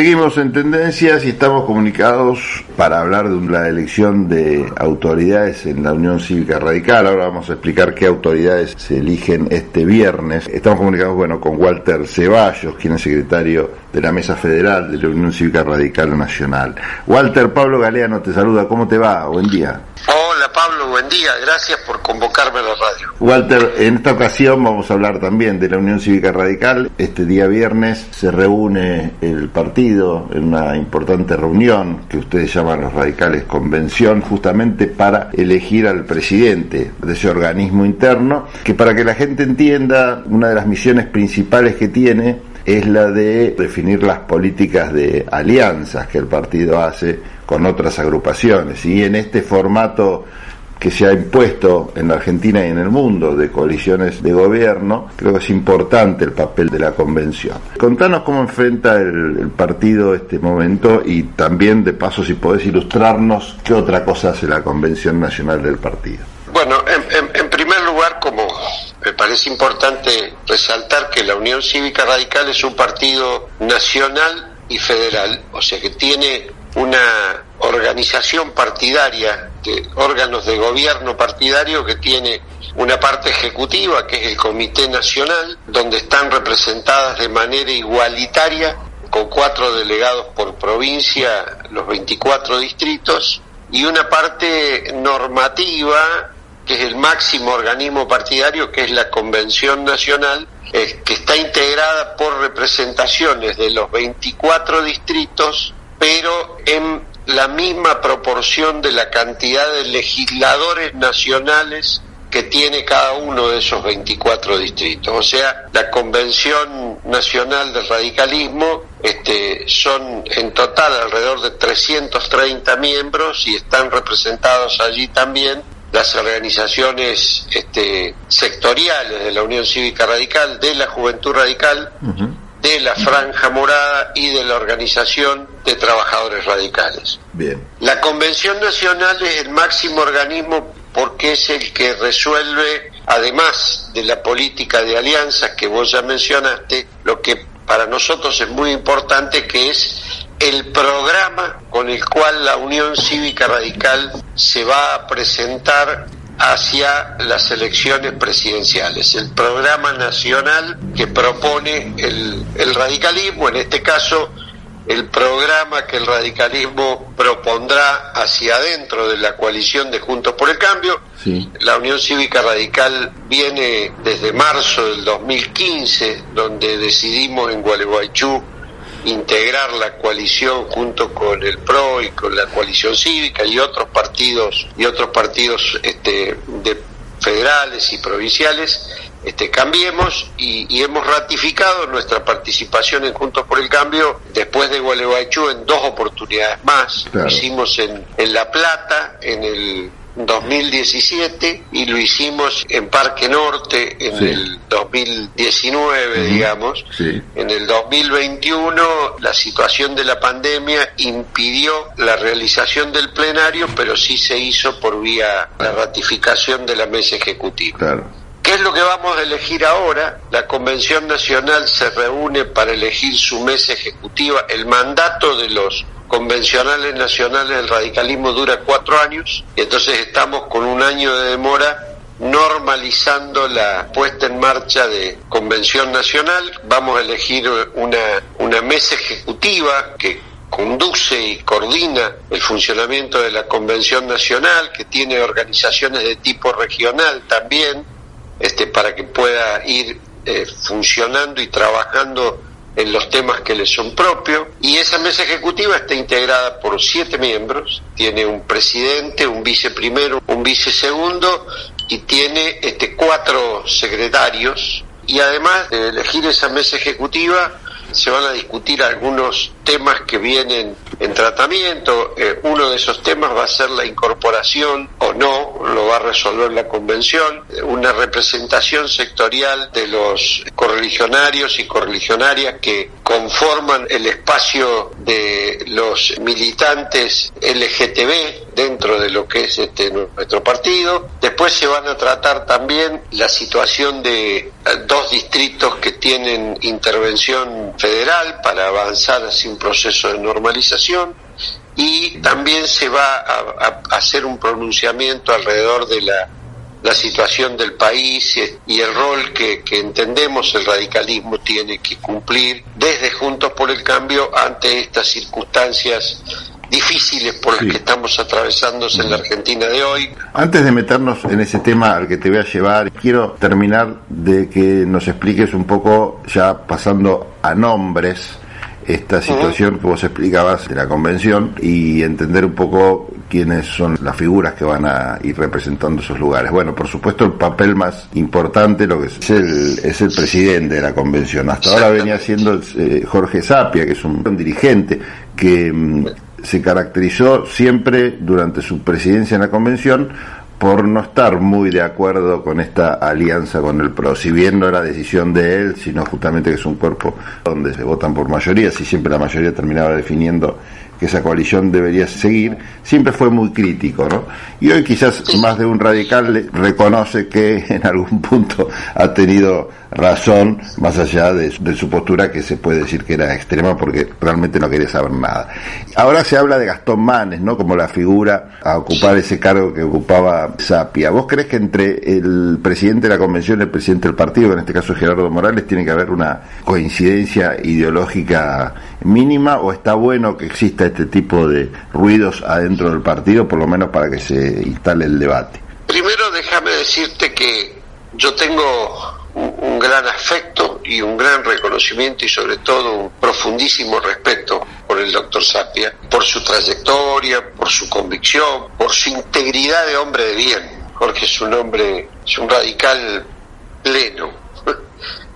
Seguimos en tendencias y estamos comunicados para hablar de la elección de autoridades en la Unión Cívica Radical. Ahora vamos a explicar qué autoridades se eligen este viernes. Estamos comunicados bueno, con Walter Ceballos, quien es secretario de la Mesa Federal de la Unión Cívica Radical Nacional. Walter, Pablo Galeano te saluda. ¿Cómo te va? Buen día. Gracias por convocarme a la radio. Walter, en esta ocasión vamos a hablar también de la Unión Cívica Radical. Este día viernes se reúne el partido en una importante reunión que ustedes llaman los radicales convención, justamente para elegir al presidente de ese organismo interno, que para que la gente entienda, una de las misiones principales que tiene es la de definir las políticas de alianzas que el partido hace con otras agrupaciones. Y en este formato que se ha impuesto en la Argentina y en el mundo de coaliciones de gobierno, creo que es importante el papel de la convención. Contanos cómo enfrenta el, partido este momento y también, de paso, si podés ilustrarnos qué otra cosa hace la convención nacional del partido. Bueno, en, primer lugar, como me parece importante resaltar que la Unión Cívica Radical es un partido nacional y federal, o sea que tiene una organización partidaria, de órganos de gobierno partidario que tiene una parte ejecutiva, que es el Comité Nacional, donde están representadas de manera igualitaria, con cuatro delegados por provincia, los 24 distritos, y una parte normativa, que es el máximo organismo partidario, que es la Convención Nacional, eh, que está integrada por representaciones de los 24 distritos, pero en la misma proporción de la cantidad de legisladores nacionales que tiene cada uno de esos 24 distritos. O sea, la Convención Nacional del Radicalismo este, son en total alrededor de 330 miembros y están representados allí también las organizaciones este, sectoriales de la Unión Cívica Radical, de la Juventud Radical, de la Franja Morada y de la Organización de Trabajadores Radicales. Bien. La Convención Nacional es el máximo organismo porque es el que resuelve, además de la política de alianzas que vos ya mencionaste, lo que para nosotros es muy importante, que es el programa con el cual la Unión Cívica Radical se va a presentar hacia las elecciones presidenciales. El programa nacional que propone el, radicalismo, en este caso el programa que el radicalismo propondrá hacia adentro de la coalición de Juntos por el Cambio. La Unión Cívica Radical viene desde marzo del 2015, donde decidimos en Gualeguaychú integrar la coalición junto con el PRO y con la coalición cívica y otros partidos y otros partidos este, de federales y provinciales este, cambiemos y, hemos ratificado nuestra participación en Juntos por el Cambio después de Gualeguaychú en dos oportunidades más. Lo hicimos en, en La Plata, en el 2017 y lo hicimos en Parque Norte en el 2019, digamos. En el 2021 la situación de la pandemia impidió la realización del plenario, pero sí se hizo por vía la ratificación de la mesa ejecutiva. ¿Qué es lo que vamos a elegir ahora? La Convención Nacional se reúne para elegir su mesa ejecutiva. El mandato de los convencionales nacionales del radicalismo dura cuatro años y entonces estamos con un año de demora normalizando la puesta en marcha de convención nacional. Vamos a elegir una, una mesa ejecutiva que conduce y coordina el funcionamiento de la Convención Nacional, que tiene organizaciones de tipo regional también, este, para que pueda ir eh, funcionando y trabajando en los temas que le son propios. Y esa mesa ejecutiva está integrada por siete miembros, tiene un presidente, un viceprimero, un vicesegundo y tiene este cuatro secretarios. Y además de elegir esa mesa ejecutiva se van a discutir algunos temas que vienen en tratamiento. Eh, uno de esos temas va a ser la incorporación o no, lo va a resolver la convención, una representación sectorial de los correligionarios y correligionarias que conforman el espacio de los militantes LGTB dentro de lo que es este nuestro partido. Después se van a tratar también la situación de dos distritos que tienen intervención federal para avanzar hacia un proceso de normalización y también se va a, hacer un pronunciamiento alrededor de la, situación del país y el rol que, entendemos el radicalismo tiene que cumplir desde Juntos por el Cambio ante estas circunstancias difíciles por las que estamos atravesándose en la Argentina de hoy. Antes de meternos en ese tema al que te voy a llevar, quiero terminar de que nos expliques un poco, ya pasando a nombres, esta situación que vos explicabas de la convención y entender un poco quiénes son las figuras que van a ir representando esos lugares. Bueno, por supuesto el papel más importante lo que es el, es el presidente de la convención. Hasta ahora venía siendo eh, Jorge Sapia, que es un, dirigente que mm, se caracterizó siempre durante su presidencia en la convención por no estar muy de acuerdo con esta alianza con el PRO, si bien no era decisión de él, sino justamente que es un cuerpo donde se votan por mayoría, si siempre la mayoría terminaba definiendo que esa coalición debería seguir, siempre fue muy crítico, ¿no? Y hoy quizás más de un radical reconoce que en algún punto ha tenido razón, más allá de, su postura que se puede decir que era extrema porque realmente no quería saber nada. Ahora se habla de Gastón Manes, ¿no? Como la figura a ocupar ese cargo que ocupaba Sapia. ¿Vos crees que entre el presidente de la convención y el presidente del partido, que en este caso es Gerardo Morales, tiene que haber una coincidencia ideológica mínima o está bueno que exista este tipo de ruidos adentro del partido, por lo menos para que se instale el debate? Primero déjame decirte que yo tengo un, gran afecto y un gran reconocimiento y sobre todo un profundísimo respeto por el doctor Sapia, por su trayectoria, por su convicción, por su integridad de hombre de bien. Jorge es un hombre, es un radical pleno.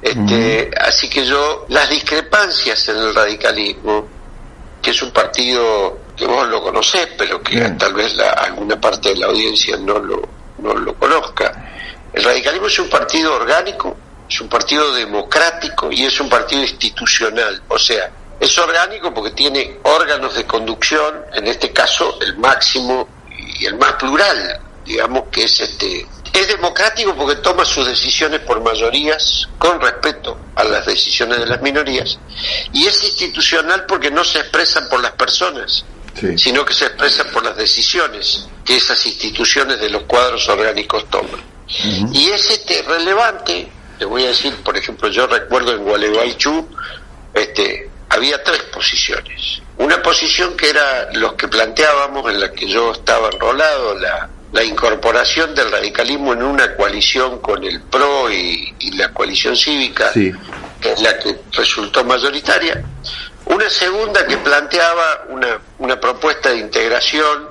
Este, Así que yo, las discrepancias en el radicalismo, que es un partido que vos lo conocés, pero que tal vez la, alguna parte de la audiencia no lo, no lo conozca, el radicalismo es un partido orgánico, es un partido democrático y es un partido institucional. O sea, es orgánico porque tiene órganos de conducción, en este caso el máximo y el más plural, digamos que es este. Es democrático porque toma sus decisiones por mayorías con respeto a las decisiones de las minorías y es institucional porque no se expresan por las personas, sino que se expresan por las decisiones que esas instituciones de los cuadros orgánicos toman. Y es este relevante, te voy a decir, por ejemplo, yo recuerdo en Gualeguaychú, este, había tres posiciones. Una posición que era los que planteábamos, en la que yo estaba enrolado, la, la incorporación del radicalismo en una coalición con el PRO y, la coalición cívica, que es la que resultó mayoritaria. Una segunda que planteaba una, una propuesta de integración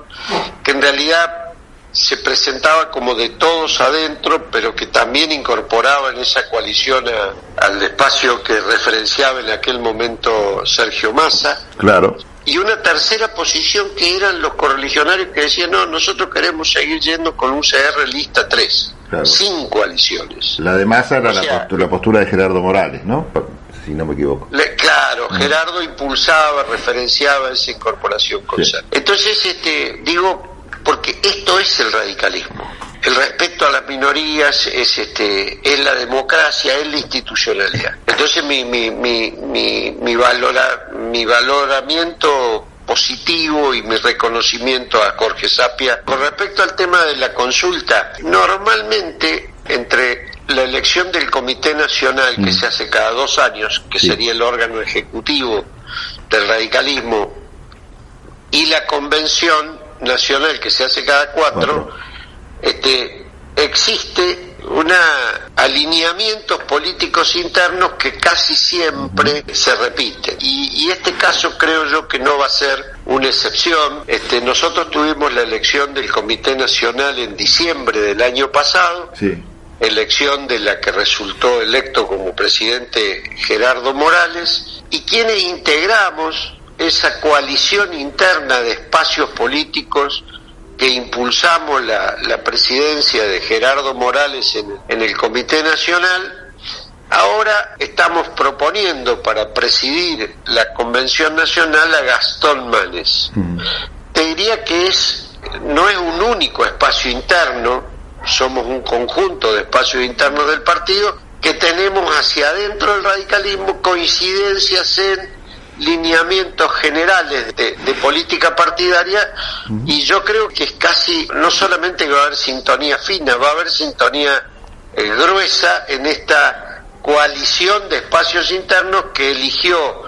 que en realidad se presentaba como de todos adentro, pero que también incorporaba en esa coalición al espacio que referenciaba en aquel momento Sergio Massa. Claro. Y una tercera posición que eran los correligionarios que decían, no, nosotros queremos seguir yendo con un CR lista 3, sin coaliciones. La de Massa era la, postura, de Gerardo Morales, ¿no? si no me equivoco. claro, Gerardo impulsaba, referenciaba esa incorporación con Entonces, este, digo, porque esto es el radicalismo. El respeto a las minorías es este es la democracia, es la institucionalidad. Entonces mi mi mi mi, mi, valora, mi valoramiento positivo y mi reconocimiento a Jorge Sapia. Con respecto al tema de la consulta, normalmente entre la elección del Comité Nacional que mm. se hace cada dos años, que sería el órgano ejecutivo del radicalismo, y la convención nacional que se hace cada cuatro, este, existe una alineamientos políticos internos que casi siempre se repiten y, este caso creo yo que no va a ser una excepción. Este nosotros tuvimos la elección del Comité Nacional en diciembre del año pasado. Elección de la que resultó electo como presidente Gerardo Morales. Y quienes integramos esa coalición interna de espacios políticos que impulsamos la, presidencia de Gerardo Morales en, el Comité Nacional, Ahora estamos proponiendo para presidir la Convención Nacional a Gastón Manes. Mm. Te diría que es no es un único espacio interno, somos un conjunto de espacios internos del partido que tenemos hacia adentro del radicalismo coincidencias en lineamientos generales de, política partidaria y yo creo que es casi, no solamente va a haber sintonía fina, va a haber sintonía eh, gruesa en esta coalición de espacios internos que eligió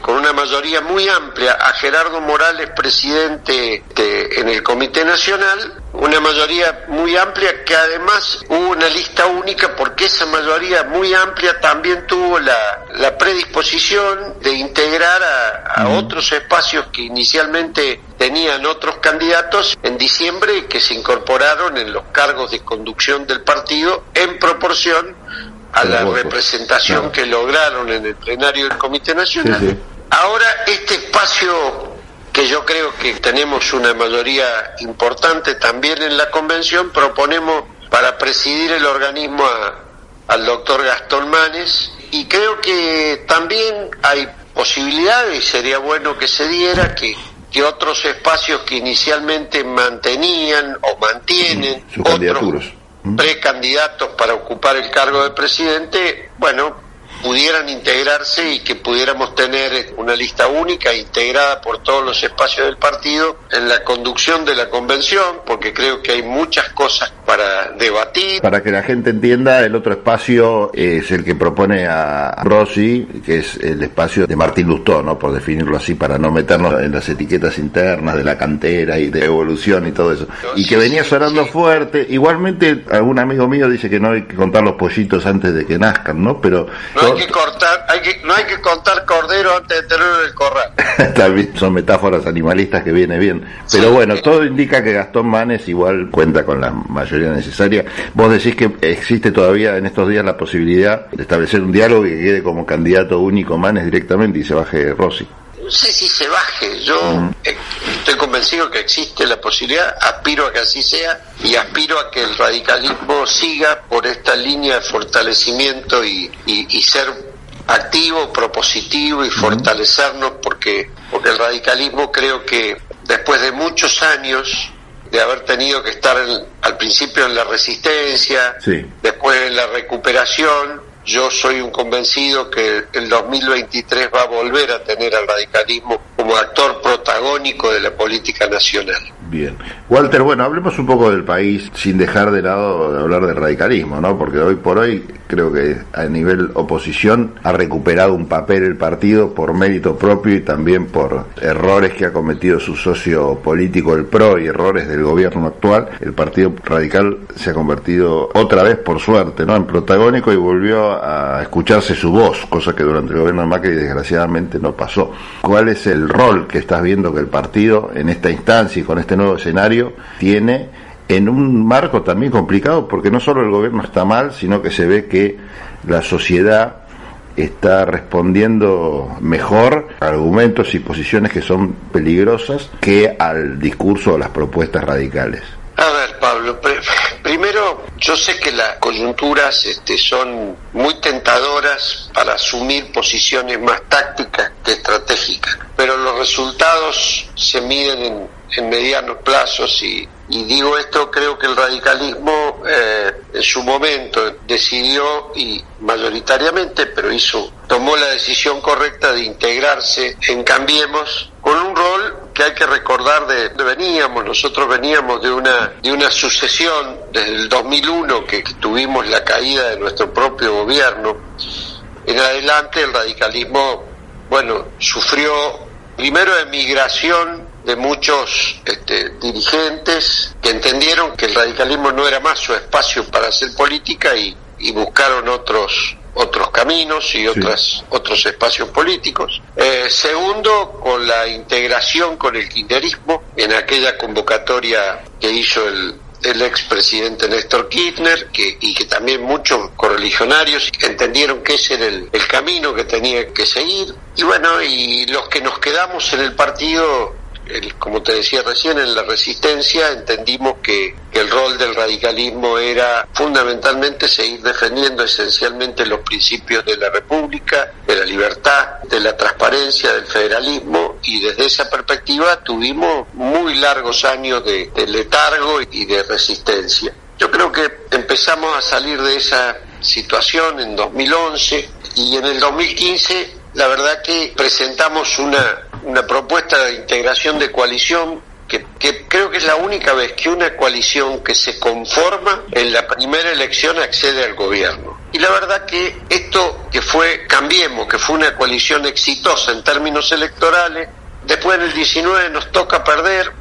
con una mayoría muy amplia a Gerardo Morales presidente en el Comité Nacional, una mayoría muy amplia que además hubo una lista única porque esa mayoría muy amplia también tuvo la, la predisposición de integrar a, a otros espacios que inicialmente tenían otros candidatos en diciembre que se incorporaron en los cargos de conducción del partido en proporción a la representación que lograron en el plenario del Comité Nacional. Ahora, este espacio que yo creo que tenemos una mayoría importante también en la convención, proponemos para presidir el organismo al doctor Gastón Manes y creo que también hay posibilidades y sería bueno que se diera que, que otros espacios que inicialmente mantenían o mantienen otros precandidatos para ocupar el cargo de presidente, bueno, pudieran integrarse y que pudiéramos tener una lista única integrada por todos los espacios del partido en la conducción de la convención, porque creo que hay muchas cosas para debatir. Para que la gente entienda, el otro espacio es el que propone a Rossi, que es el espacio de Martín Lustó, ¿no? por definirlo así, para no meternos en las etiquetas internas de la cantera y de evolución y todo eso. y que venía sonando fuerte. Igualmente, algún amigo mío dice que no hay que contar los pollitos antes de que nazcan, ¿no? Pero hay que cortar, hay que, no hay que contar cordero antes de tenerlo en el corral. También son metáforas animalistas que viene bien. Pero bueno, todo indica que Gastón Manes igual cuenta con la mayoría necesaria. Vos decís que existe todavía en estos días la posibilidad de establecer un diálogo y que quede como candidato único Manes directamente y se baje Rossi no sé si se baje, yo eh, estoy convencido que existe la posibilidad, aspiro a que así sea y aspiro a que el radicalismo siga por esta línea de fortalecimiento y, ser activo, propositivo y fortalecernos porque, porque el radicalismo creo que después de muchos años de haber tenido que estar al principio en la resistencia, después en la recuperación, yo soy un convencido que el 2023 va a volver a tener al radicalismo como actor protagónico de la política nacional. Bien. Walter, bueno, hablemos un poco del país sin dejar de lado de hablar del radicalismo, ¿no? Porque hoy por hoy creo que a nivel oposición ha recuperado un papel el partido por mérito propio y también por errores que ha cometido su socio político, el PRO, y errores del gobierno actual. El Partido Radical se ha convertido otra vez, por suerte, ¿no? En protagónico y volvió a escucharse su voz, cosa que durante el gobierno de Macri desgraciadamente no pasó. ¿Cuál es el rol que estás viendo que el partido en esta instancia y con este escenario tiene en un marco también complicado porque no solo el gobierno está mal, sino que se ve que la sociedad está respondiendo mejor a argumentos y posiciones que son peligrosas que al discurso o las propuestas radicales. A ver, Pablo, primero yo sé que las coyunturas este, son muy tentadoras para asumir posiciones más tácticas que estratégicas, pero los resultados se miden en, en medianos plazos y, y digo esto, creo que el radicalismo eh, en su momento decidió y mayoritariamente, pero hizo, tomó la decisión correcta de integrarse en Cambiemos con un rol que hay que recordar de donde veníamos. Nosotros veníamos de una, de una sucesión desde el 2001 que tuvimos la caída de nuestro propio gobierno. En adelante el radicalismo, bueno, sufrió primero emigración de muchos este, dirigentes que entendieron que el radicalismo no era más su espacio para hacer política y, buscaron otros otros caminos y otras, otros espacios políticos. Eh, segundo, con la integración con el kirchnerismo en aquella convocatoria que hizo el, el expresidente Néstor Kirchner que, y que también muchos correligionarios entendieron que ese era el, el camino que tenía que seguir. Y bueno, y los que nos quedamos en el partido como te decía recién, en la resistencia entendimos que, el rol del radicalismo era fundamentalmente seguir defendiendo esencialmente los principios de la República, de la libertad, de la transparencia, del federalismo y desde esa perspectiva tuvimos muy largos años de, de letargo y de resistencia. Yo creo que empezamos a salir de esa situación en 2011 y en el 2015 la verdad que presentamos una, una propuesta de integración de coalición que, creo que es la única vez que una coalición que se conforma en la primera elección accede al gobierno. Y la verdad que esto que fue Cambiemos, que fue una coalición exitosa en términos electorales, después en el 19 nos toca perder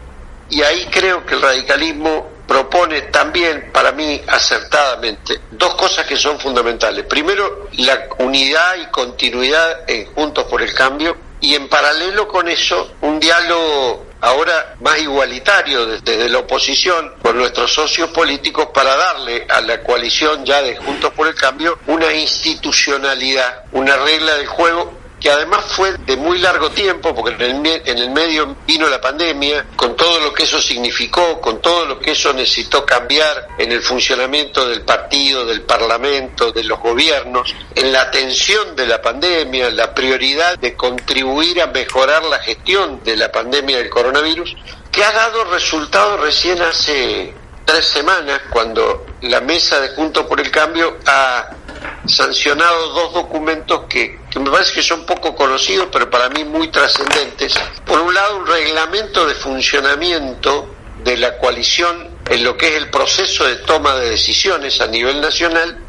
y ahí creo que el radicalismo propone también, para mí acertadamente, dos cosas que son fundamentales. Primero, la unidad y continuidad en Juntos por el Cambio y en paralelo con eso, un diálogo ahora más igualitario desde la oposición con nuestros socios políticos para darle a la coalición ya de Juntos por el Cambio una institucionalidad, una regla del juego que además fue de muy largo tiempo, porque en el, en el medio vino la pandemia, con todo lo que eso significó, con todo lo que eso necesitó cambiar en el funcionamiento del partido, del parlamento, de los gobiernos, en la atención de la pandemia, la prioridad de contribuir a mejorar la gestión de la pandemia del coronavirus, que ha dado resultados recién hace tres semanas, cuando la mesa de Juntos por el Cambio ha sancionado dos documentos que, me parece que son poco conocidos, pero para mí muy trascendentes. Por un lado, un reglamento de funcionamiento de la coalición en lo que es el proceso de toma de decisiones a nivel nacional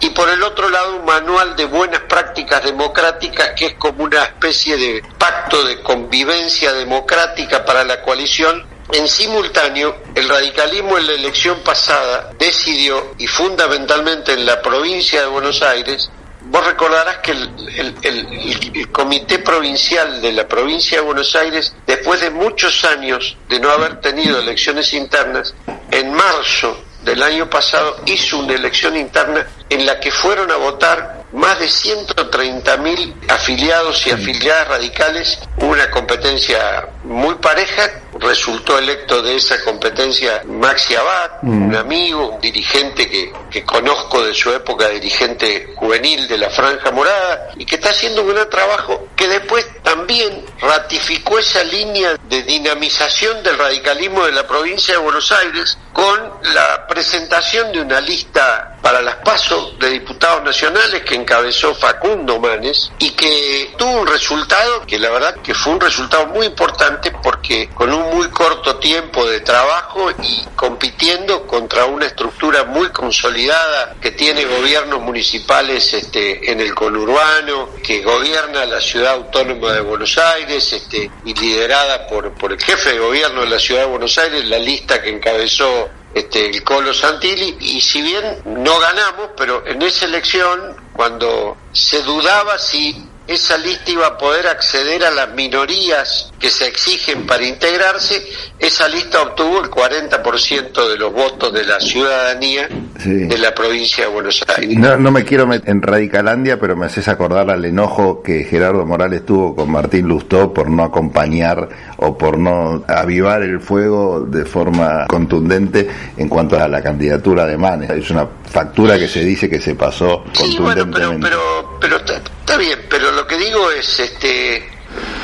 y por el otro lado un manual de buenas prácticas democráticas que es como una especie de pacto de convivencia democrática para la coalición en simultáneo, el radicalismo en la elección pasada decidió, y fundamentalmente en la provincia de Buenos Aires, vos recordarás que el, comité provincial de la provincia de Buenos Aires, después de muchos años de no haber tenido elecciones internas, en marzo del año pasado hizo una elección interna en la que fueron a votar más de 130.000 afiliados y afiliadas radicales, una competencia muy pareja, resultó electo de esa competencia Maxi Abad, mm. un amigo, un dirigente que, que conozco de su época, dirigente juvenil de la Franja Morada, y que está haciendo un gran trabajo que después también ratificó esa línea de dinamización del radicalismo de la provincia de Buenos Aires con la presentación de una lista para las pasos de diputados nacionales que encabezó Facundo Manes y que tuvo un resultado que la verdad que fue un resultado muy importante porque con un muy corto tiempo de trabajo y compitiendo contra una estructura muy consolidada que tiene gobiernos municipales este, en el conurbano, que gobierna la ciudad autónoma de Buenos Aires este, y liderada por, por el jefe de gobierno de la ciudad de Buenos Aires, la lista que encabezó este, el Colo Santilli, y si bien no ganamos, pero en esa elección, cuando se dudaba si esa lista iba a poder acceder a las minorías que se exigen para integrarse, esa lista obtuvo el 40% de los votos de la ciudadanía de la provincia de Buenos Aires. No, no me quiero meter en Radicalandia, pero me haces acordar al enojo que Gerardo Morales tuvo con Martín Lustó por no acompañar o por no avivar el fuego de forma contundente en cuanto a la candidatura de Manes. Es una factura que se dice que se pasó contundentemente. pero, pero, pero está bien, pero lo que digo es, este,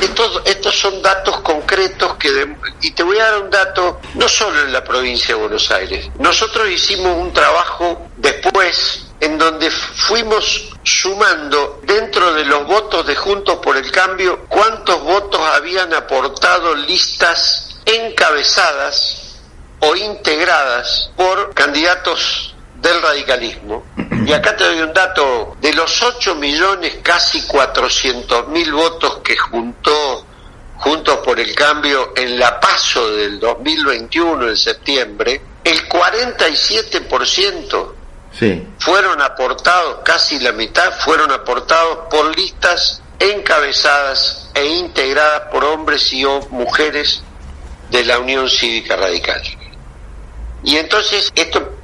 estos, estos son datos concretos que y te voy a dar un dato no solo en la provincia de Buenos Aires. Nosotros hicimos un trabajo después en donde fuimos sumando dentro de los votos de Juntos por el Cambio cuántos votos habían aportado listas encabezadas o integradas por candidatos del radicalismo. Y acá te doy un dato, de los 8 millones, casi 400 mil votos que juntó Juntos por el Cambio en la paso del 2021, en septiembre, el 47% sí. fueron aportados, casi la mitad fueron aportados por listas encabezadas e integradas por hombres y o mujeres de la Unión Cívica Radical. Y entonces esto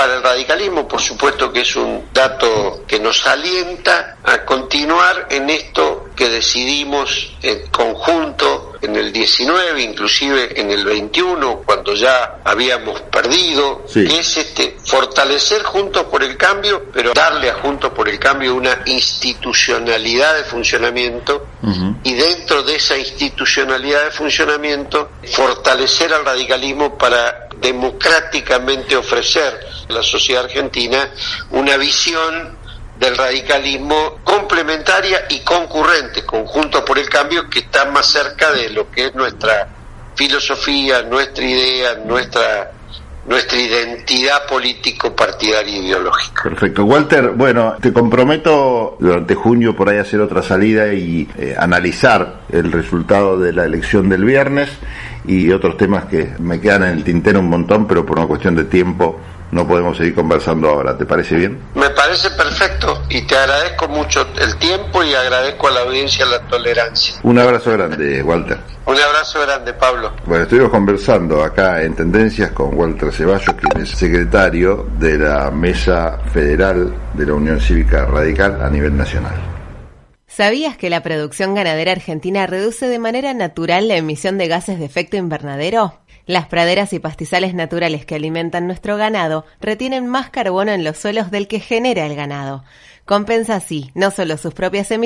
para el radicalismo, por supuesto que es un dato que nos alienta a continuar en esto que decidimos en conjunto en el 19, inclusive en el 21, cuando ya habíamos perdido, que es este fortalecer Juntos por el Cambio, pero darle a Juntos por el Cambio una institucionalidad de funcionamiento y dentro de esa institucionalidad de funcionamiento fortalecer al radicalismo para democráticamente ofrecer a la sociedad argentina una visión del radicalismo complementaria y concurrente, conjunto por el cambio, que está más cerca de lo que es nuestra filosofía, nuestra idea, nuestra nuestra identidad político partidaria ideológica. Perfecto. Walter, bueno, te comprometo durante junio por ahí hacer otra salida y eh, analizar el resultado de la elección del viernes y otros temas que me quedan en el tintero un montón, pero por una cuestión de tiempo no podemos seguir conversando ahora. ¿Te parece bien? Me parece perfecto y te agradezco mucho el tiempo y agradezco a la audiencia la tolerancia. Un abrazo grande, Walter. Un abrazo grande, Pablo. Bueno, estuvimos conversando acá en Tendencias con Walter Ceballos, quien es secretario de la Mesa Federal de la Unión Cívica Radical a nivel nacional. ¿Sabías que la producción ganadera argentina reduce de manera natural la emisión de gases de efecto invernadero? Las praderas y pastizales naturales que alimentan nuestro ganado retienen más carbono en los suelos del que genera el ganado. Compensa así no solo sus propias emisiones,